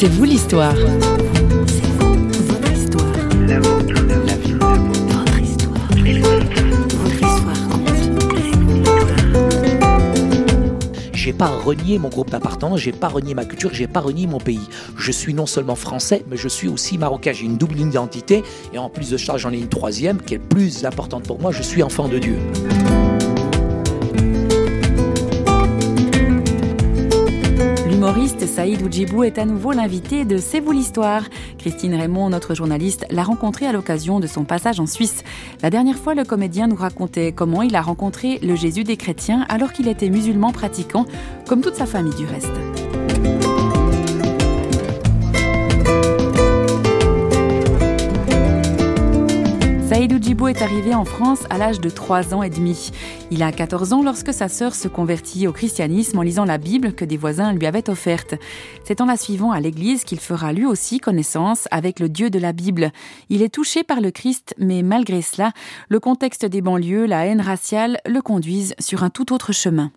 C'est vous l'histoire. J'ai pas renié mon groupe d'appartenance, j'ai pas renié ma culture, j'ai pas renié mon pays. Je suis non seulement français, mais je suis aussi marocain. J'ai une double identité et en plus de ça, j'en ai une troisième qui est plus importante pour moi. Je suis enfant de Dieu. L'humoriste Saïd Oudjibou est à nouveau l'invité de C'est vous l'histoire. Christine Raymond, notre journaliste, l'a rencontré à l'occasion de son passage en Suisse. La dernière fois, le comédien nous racontait comment il a rencontré le Jésus des chrétiens alors qu'il était musulman pratiquant, comme toute sa famille du reste. Saïd Oudjibou est arrivé en France à l'âge de 3 ans et demi. Il a 14 ans lorsque sa sœur se convertit au christianisme en lisant la Bible que des voisins lui avaient offerte. C'est en la suivant à l'église qu'il fera lui aussi connaissance avec le Dieu de la Bible. Il est touché par le Christ, mais malgré cela, le contexte des banlieues, la haine raciale le conduisent sur un tout autre chemin.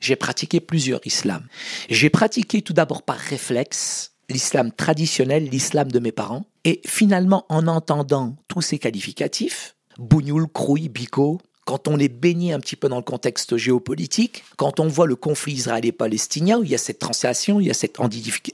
J'ai pratiqué plusieurs islams. J'ai pratiqué tout d'abord par réflexe l'islam traditionnel, l'islam de mes parents. Et finalement, en entendant tous ces qualificatifs, bougnoul, crouille, bico, quand on est baigné un petit peu dans le contexte géopolitique, quand on voit le conflit israélien-palestinien, où il y a cette translation, il y a cette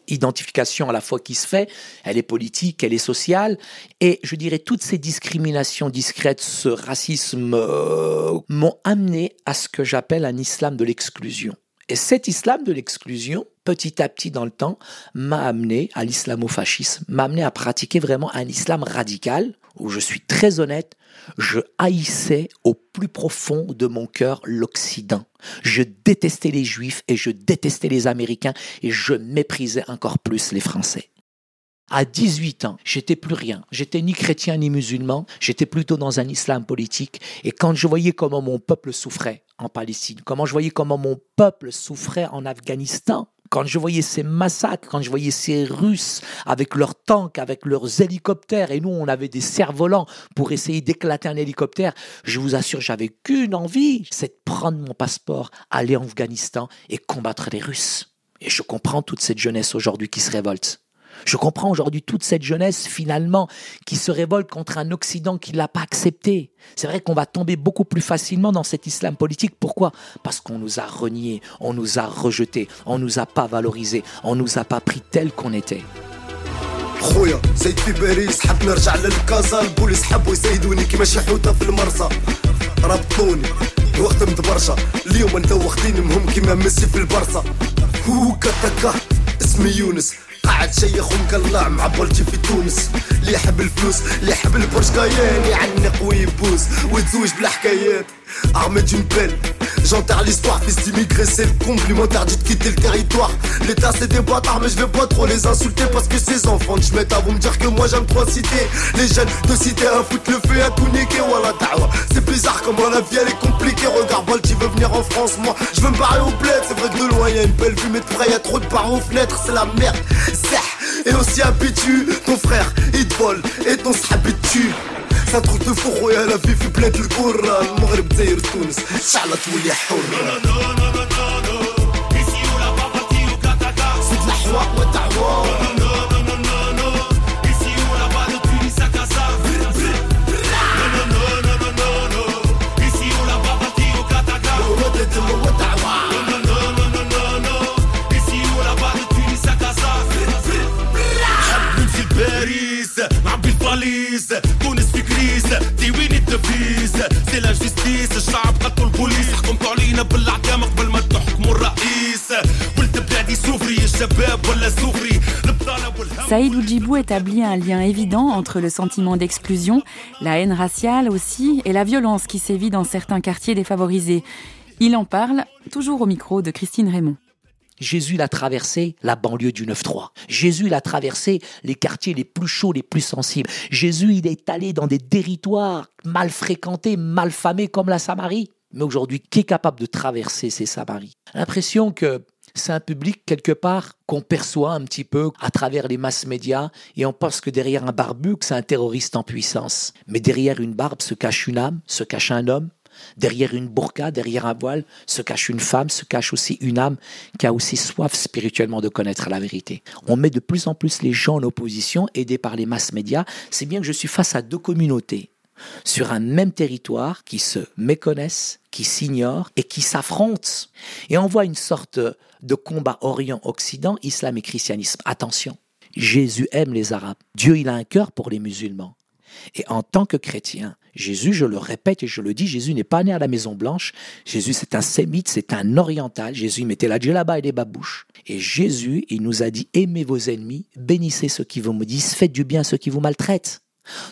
identification à la fois qui se fait, elle est politique, elle est sociale, et je dirais toutes ces discriminations discrètes, ce racisme, euh, m'ont amené à ce que j'appelle un islam de l'exclusion. Et cet islam de l'exclusion, petit à petit dans le temps, m'a amené à l'islamofascisme, m'a amené à pratiquer vraiment un islam radical, où je suis très honnête, je haïssais au plus profond de mon cœur l'Occident. Je détestais les Juifs et je détestais les Américains et je méprisais encore plus les Français. À 18 ans, j'étais plus rien. J'étais ni chrétien ni musulman. J'étais plutôt dans un islam politique. Et quand je voyais comment mon peuple souffrait en Palestine, comment je voyais comment mon peuple souffrait en Afghanistan, quand je voyais ces massacres, quand je voyais ces Russes avec leurs tanks, avec leurs hélicoptères, et nous on avait des cerfs-volants pour essayer d'éclater un hélicoptère, je vous assure, j'avais qu'une envie, c'est de prendre mon passeport, aller en Afghanistan et combattre les Russes. Et je comprends toute cette jeunesse aujourd'hui qui se révolte. Je comprends aujourd'hui toute cette jeunesse finalement qui se révolte contre un Occident qui ne l'a pas accepté. C'est vrai qu'on va tomber beaucoup plus facilement dans cet islam politique. Pourquoi Parce qu'on nous a reniés, on nous a rejetés, on nous a pas valorisés, on nous a pas pris tel qu'on était. خويا زيد في باريس حاب نرجع للكازا البوليس حبوا يسيدوني كيما شي حوته في المرسى ربطوني وقت مدبرشة اليوم انت واخدين كيما ميسي في البرصة هو كتكا اسمي يونس قاعد شيخ ومقلع مع بولتي في تونس. اللي يحب الفلوس اللي يحب البرش كايان يعنق ويبوس. ويتزوج بلا حكايات armé d'une pelle. J'enterre l'histoire, fils d'immigrés, c'est le comble. Ils m'interdit de quitter le territoire. L'État, c'est des bâtards, mais je vais pas trop les insulter parce que ces enfants de à vous me dire que moi j'aime trop citer. Les jeunes de cité à foutre le feu à tout niquer. Voilà, C'est bizarre comment la vie elle est compliquée. Regarde, Bolt, il veut venir en France. Moi, je veux me barrer au bled. C'est vrai que de loin y a une belle vue, mais de y trop de barres aux fenêtres. C'est la merde. Et aussi habitué, ton frère, il te vole et ton s'habitue. ثلاثة تدخل تفوق خويا لا في في بلاد الكرة المغرب داير تونس. إن شاء الله تولي حرة. Saïd Oudjibou établit un lien évident entre le sentiment d'exclusion, la haine raciale aussi, et la violence qui sévit dans certains quartiers défavorisés. Il en parle, toujours au micro de Christine Raymond. Jésus l'a traversé la banlieue du 9-3. Jésus l'a traversé les quartiers les plus chauds, les plus sensibles. Jésus, il est allé dans des territoires mal fréquentés, mal famés comme la Samarie. Mais aujourd'hui, qui est capable de traverser ces Samaries? L'impression que c'est un public quelque part qu'on perçoit un petit peu à travers les masses médias et on pense que derrière un barbu, c'est un terroriste en puissance. Mais derrière une barbe se cache une âme, se cache un homme, Derrière une burqa, derrière un voile, se cache une femme, se cache aussi une âme qui a aussi soif spirituellement de connaître la vérité. On met de plus en plus les gens en opposition, aidés par les masses médias. C'est bien que je suis face à deux communautés sur un même territoire qui se méconnaissent, qui s'ignorent et qui s'affrontent. Et on voit une sorte de combat Orient-Occident, islam et christianisme. Attention, Jésus aime les Arabes. Dieu, il a un cœur pour les musulmans. Et en tant que chrétien, Jésus, je le répète et je le dis, Jésus n'est pas né à la Maison Blanche. Jésus, c'est un sémite, c'est un oriental. Jésus mettait la djellaba et les babouches. Et Jésus, il nous a dit, aimez vos ennemis, bénissez ceux qui vous maudissent, faites du bien à ceux qui vous maltraitent.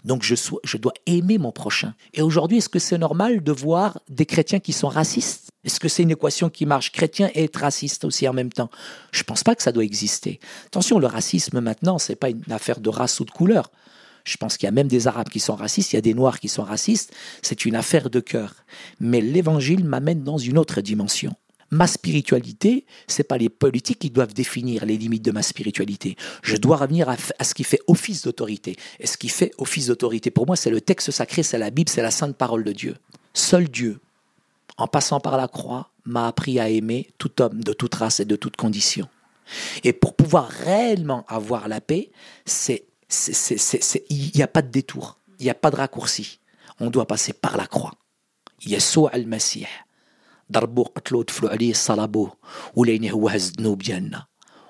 Donc je, dois aimer mon prochain. Et aujourd'hui, est-ce que c'est normal de voir des chrétiens qui sont racistes? Est-ce que c'est une équation qui marche? Chrétien et être raciste aussi en même temps Je ne pense pas que ça doit exister. Attention, le racisme maintenant, ce n'est pas une affaire de race ou de couleur. Je pense qu'il y a même des Arabes qui sont racistes, il y a des Noirs qui sont racistes, c'est une affaire de cœur. Mais l'Évangile m'amène dans une autre dimension. Ma spiritualité, c'est pas les politiques qui doivent définir les limites de ma spiritualité. Je dois revenir à, ce qui fait office d'autorité. Et ce qui fait office d'autorité pour moi, c'est le texte sacré, c'est la Bible, c'est la sainte parole de Dieu. Seul Dieu, en passant par la croix, m'a appris à aimer tout homme de toute race et de toute condition. Et pour pouvoir réellement avoir la paix, c'est il n'y a pas de détour, il n'y a pas de raccourci. On doit passer par la croix. Yeshua al-Masih.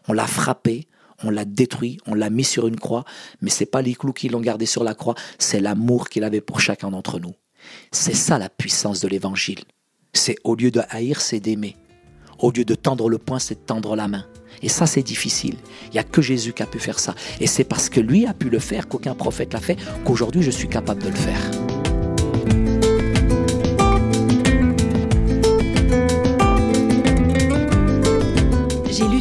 On l'a frappé, on l'a détruit, on l'a mis sur une croix, mais c'est pas les clous qui l'ont gardé sur la croix, c'est l'amour qu'il avait pour chacun d'entre nous. C'est ça la puissance de l'évangile. C'est au lieu de haïr, c'est d'aimer. Au lieu de tendre le poing, c'est de tendre la main. Et ça, c'est difficile. Il n'y a que Jésus qui a pu faire ça. Et c'est parce que lui a pu le faire, qu'aucun prophète l'a fait, qu'aujourd'hui je suis capable de le faire.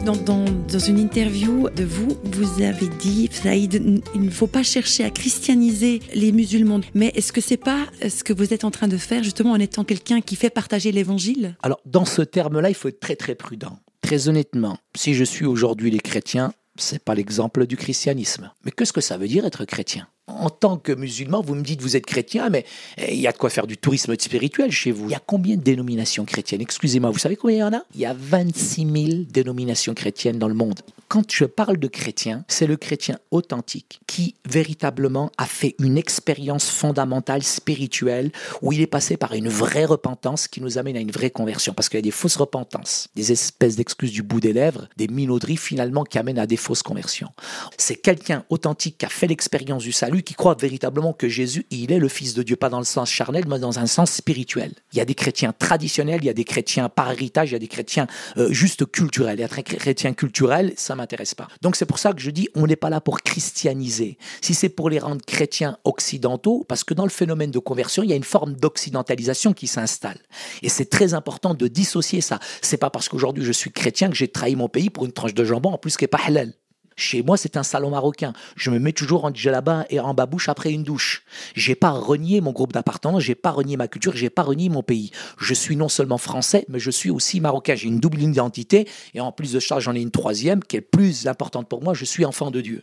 Dans, une interview de vous, vous avez dit, Saïd, il ne faut pas chercher à christianiser les musulmans. Mais est-ce que c'est pas ce que vous êtes en train de faire justement en étant quelqu'un qui fait partager l'évangile? Alors, dans ce terme-là, il faut être très très prudent. Très honnêtement, si je suis aujourd'hui les chrétiens, c'est pas l'exemple du christianisme. Mais qu'est-ce que ça veut dire être chrétien? En tant que musulman, vous me dites vous êtes chrétien, mais eh, il y a de quoi faire du tourisme spirituel chez vous. Il y a combien de dénominations chrétiennes? Excusez-moi, vous savez combien il y en a? Il y a 26 000 dénominations chrétiennes dans le monde quand je parle de chrétien, c'est le chrétien authentique qui véritablement a fait une expérience fondamentale spirituelle où il est passé par une vraie repentance qui nous amène à une vraie conversion. Parce qu'il y a des fausses repentances, des espèces d'excuses du bout des lèvres, des minauderies finalement qui amènent à des fausses conversions. C'est quelqu'un authentique qui a fait l'expérience du salut, qui croit véritablement que Jésus, il est le Fils de Dieu, pas dans le sens charnel, mais dans un sens spirituel. Il y a des chrétiens traditionnels, il y a des chrétiens par héritage, il y a des chrétiens euh, juste culturels. Et être un chrétien culturel, ça m'intéresse pas. Donc c'est pour ça que je dis, on n'est pas là pour christianiser. Si c'est pour les rendre chrétiens occidentaux, parce que dans le phénomène de conversion, il y a une forme d'occidentalisation qui s'installe. Et c'est très important de dissocier ça. C'est pas parce qu'aujourd'hui je suis chrétien que j'ai trahi mon pays pour une tranche de jambon en plus qui est pas halal. Chez moi, c'est un salon marocain. Je me mets toujours en djellaba et en babouche après une douche. J'ai pas renié mon groupe d'appartenance, j'ai pas renié ma culture, j'ai pas renié mon pays. Je suis non seulement français, mais je suis aussi marocain. J'ai une double identité et en plus de ça, j'en ai une troisième qui est plus importante pour moi. Je suis enfant de Dieu.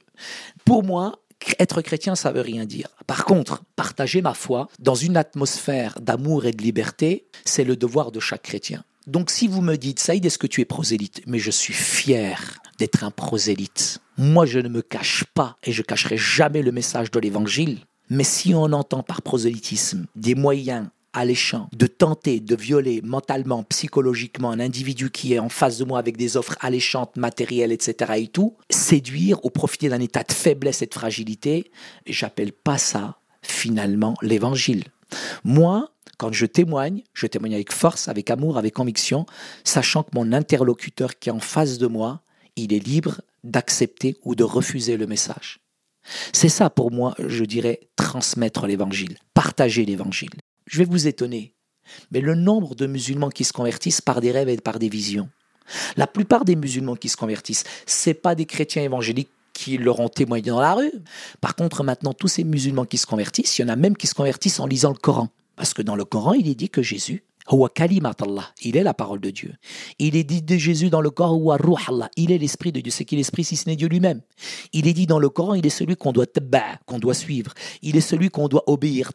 Pour moi, être chrétien, ça veut rien dire. Par contre, partager ma foi dans une atmosphère d'amour et de liberté, c'est le devoir de chaque chrétien. Donc si vous me dites, Saïd, est-ce que tu es prosélyte? Mais je suis fier d'être un prosélyte. Moi, je ne me cache pas et je cacherai jamais le message de l'Évangile. Mais si on entend par prosélytisme des moyens alléchants de tenter de violer mentalement, psychologiquement un individu qui est en face de moi avec des offres alléchantes, matérielles, etc. et tout, séduire ou profiter d'un état de faiblesse et de fragilité, j'appelle pas ça finalement l'évangile. Moi, quand je témoigne, je témoigne avec force, avec amour, avec conviction, sachant que mon interlocuteur qui est en face de moi, il est libre d'accepter ou de refuser le message. C'est ça pour moi, je dirais, transmettre l'évangile, partager l'évangile. Je vais vous étonner, mais le nombre de musulmans qui se convertissent par des rêves et par des visions. La plupart des musulmans qui se convertissent, c'est pas des chrétiens évangéliques qui leur ont témoigné dans la rue. Par contre, maintenant, tous ces musulmans qui se convertissent, il y en a même qui se convertissent en lisant le Coran. Parce que dans le Coran, il est dit que Jésus, il est la parole de Dieu. Il est dit de Jésus dans le Coran, il est l'esprit de Dieu. C'est qui l'esprit si ce n'est Dieu lui-même? Il est dit dans le Coran, il est celui qu'on doit qu'on doit suivre. Il est celui qu'on doit obéir.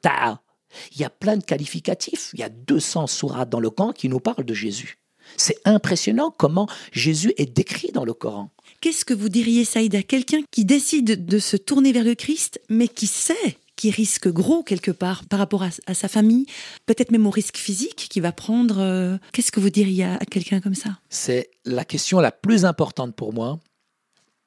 Il y a plein de qualificatifs. Il y a 200 sourates dans le Coran qui nous parlent de Jésus. C'est impressionnant comment Jésus est décrit dans le Coran. Qu'est-ce que vous diriez, Saïd, à quelqu'un qui décide de se tourner vers le Christ, mais qui sait qui risque gros quelque part par rapport à, sa famille, peut-être même au risque physique qu'il va prendre. Euh, qu'est-ce que vous diriez à quelqu'un comme ça? C'est la question la plus importante pour moi.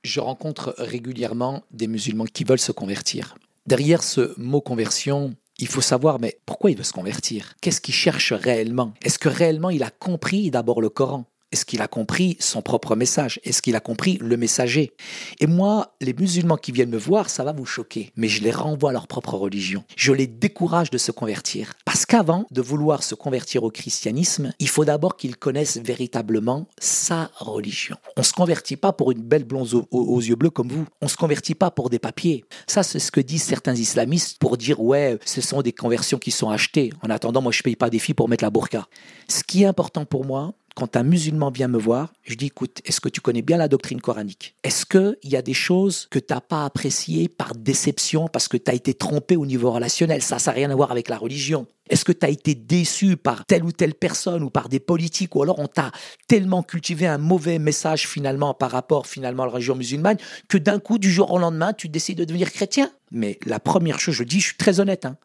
Je rencontre régulièrement des musulmans qui veulent se convertir. Derrière ce mot conversion, il faut savoir, mais pourquoi il veut se convertir? Qu'est-ce qu'il cherche réellement? Est-ce que réellement il a compris d'abord le Coran? Est-ce qu'il a compris son propre message? Est-ce qu'il a compris le messager? Et moi, les musulmans qui viennent me voir, ça va vous choquer, mais je les renvoie à leur propre religion. Je les décourage de se convertir. Parce qu'avant de vouloir se convertir au christianisme, il faut d'abord qu'ils connaissent véritablement sa religion. On ne se convertit pas pour une belle blonde aux, yeux bleus comme vous. On ne se convertit pas pour des papiers. Ça, c'est ce que disent certains islamistes pour dire ouais, ce sont des conversions qui sont achetées. En attendant, moi, je ne paye pas des filles pour mettre la burqa. Ce qui est important pour moi, quand un musulman vient me voir, je dis écoute, est-ce que tu connais bien la doctrine coranique? Est-ce qu'il y a des choses que tu n'as pas appréciées par déception parce que tu as été trompé au niveau relationnel? Ça, ça n'a rien à voir avec la religion. Est-ce que tu as été déçu par telle ou telle personne ou par des politiques ou alors on t'a tellement cultivé un mauvais message finalement par rapport finalement à la religion musulmane que d'un coup, du jour au lendemain, tu décides de devenir chrétien? Mais la première chose, je dis, je suis très honnête, hein,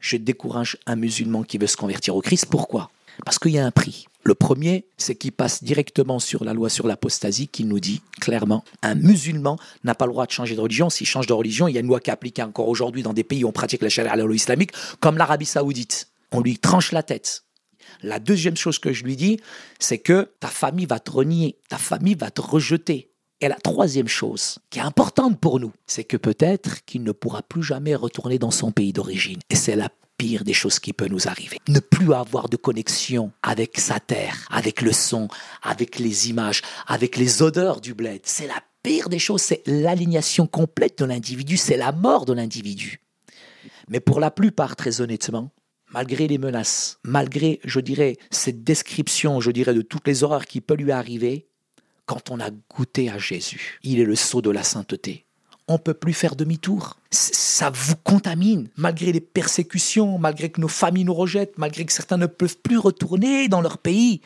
je décourage un musulman qui veut se convertir au Christ. Pourquoi? Parce qu'il y a un prix. Le premier, c'est qu'il passe directement sur la loi sur l'apostasie qui nous dit clairement un musulman n'a pas le droit de changer de religion. S'il change de religion, il y a une loi qui est appliquée encore aujourd'hui dans des pays où on pratique la charia islamique, comme l'Arabie saoudite. On lui tranche la tête. La deuxième chose que je lui dis, c'est que ta famille va te renier, ta famille va te rejeter. Et la troisième chose, qui est importante pour nous, c'est que peut-être qu'il ne pourra plus jamais retourner dans son pays d'origine. Et c'est la pire des choses qui peut nous arriver. Ne plus avoir de connexion avec sa terre, avec le son, avec les images, avec les odeurs du bled. C'est la pire des choses, c'est l'alignation complète de l'individu, c'est la mort de l'individu. Mais pour la plupart, très honnêtement, malgré les menaces, malgré, je dirais, cette description, je dirais, de toutes les horreurs qui peuvent lui arriver, quand on a goûté à Jésus, il est le sceau de la sainteté on peut plus faire demi-tour. Ça vous contamine, malgré les persécutions, malgré que nos familles nous rejettent, malgré que certains ne peuvent plus retourner dans leur pays.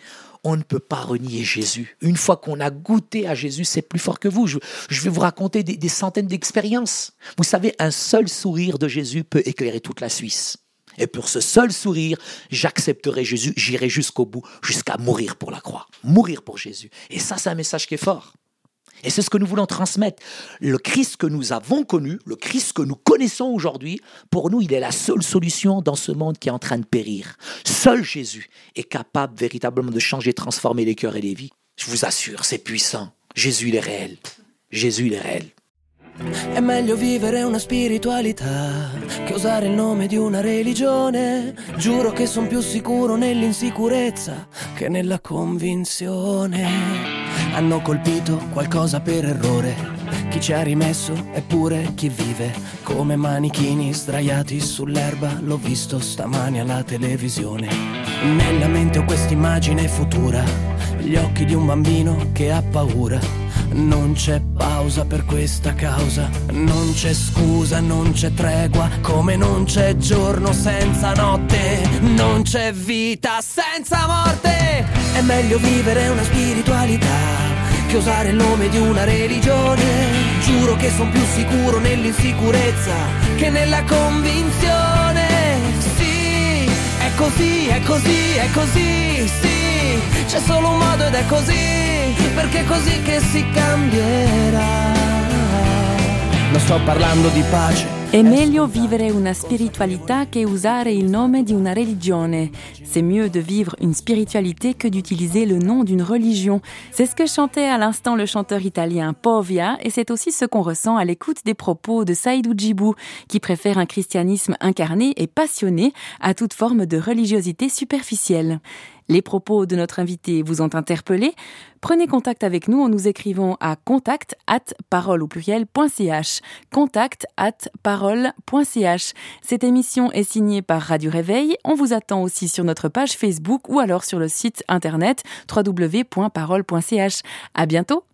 On ne peut pas renier Jésus. Une fois qu'on a goûté à Jésus, c'est plus fort que vous. Je, vais vous raconter des, des centaines d'expériences. Vous savez, un seul sourire de Jésus peut éclairer toute la Suisse. Et pour ce seul sourire, j'accepterai Jésus, j'irai jusqu'au bout, jusqu'à mourir pour la croix. Mourir pour Jésus. Et ça, c'est un message qui est fort. Et c'est ce que nous voulons transmettre. Le Christ que nous avons connu, le Christ que nous connaissons aujourd'hui, pour nous, il est la seule solution dans ce monde qui est en train de périr. Seul Jésus est capable véritablement de changer, transformer les cœurs et les vies. Je vous assure, c'est puissant. Jésus, il est réel. Jésus, il est réel. È meglio vivere una spiritualità che usare il nome di una religione. Hanno colpito qualcosa per errore. Chi ci ha rimesso eppure chi vive come manichini sdraiati sull'erba. L'ho visto stamani alla televisione. Nella mente ho quest'immagine futura, gli occhi di un bambino che ha paura. Non c'è pausa per questa causa, non c'è scusa, non c'è tregua, come non c'è giorno senza notte, non c'è vita senza morte. È meglio vivere una spiritualità che usare il nome di una religione. Giuro che sono più sicuro nell'insicurezza che nella convinzione. Sì, è così, è così, è così, sì, c'è solo un modo ed è così, perché così che si cambierà. Non sto parlando di pace È meglio vivere una spiritualità che usare il nome. C'est mieux de vivre une spiritualité que d'utiliser le nom d'une religion. C'est ce que chantait à l'instant le chanteur italien Povia et c'est aussi ce qu'on ressent à l'écoute des propos de Saïd Djibou, qui préfère un christianisme incarné et passionné à toute forme de religiosité superficielle. Les propos de notre invité vous ont interpellé Prenez contact avec nous en nous écrivant à contact at parole. Contact at parole.ch. Cette émission est signée par Radio Réveil. On vous attend aussi sur notre page Facebook ou alors sur le site internet www.parole.ch. À bientôt!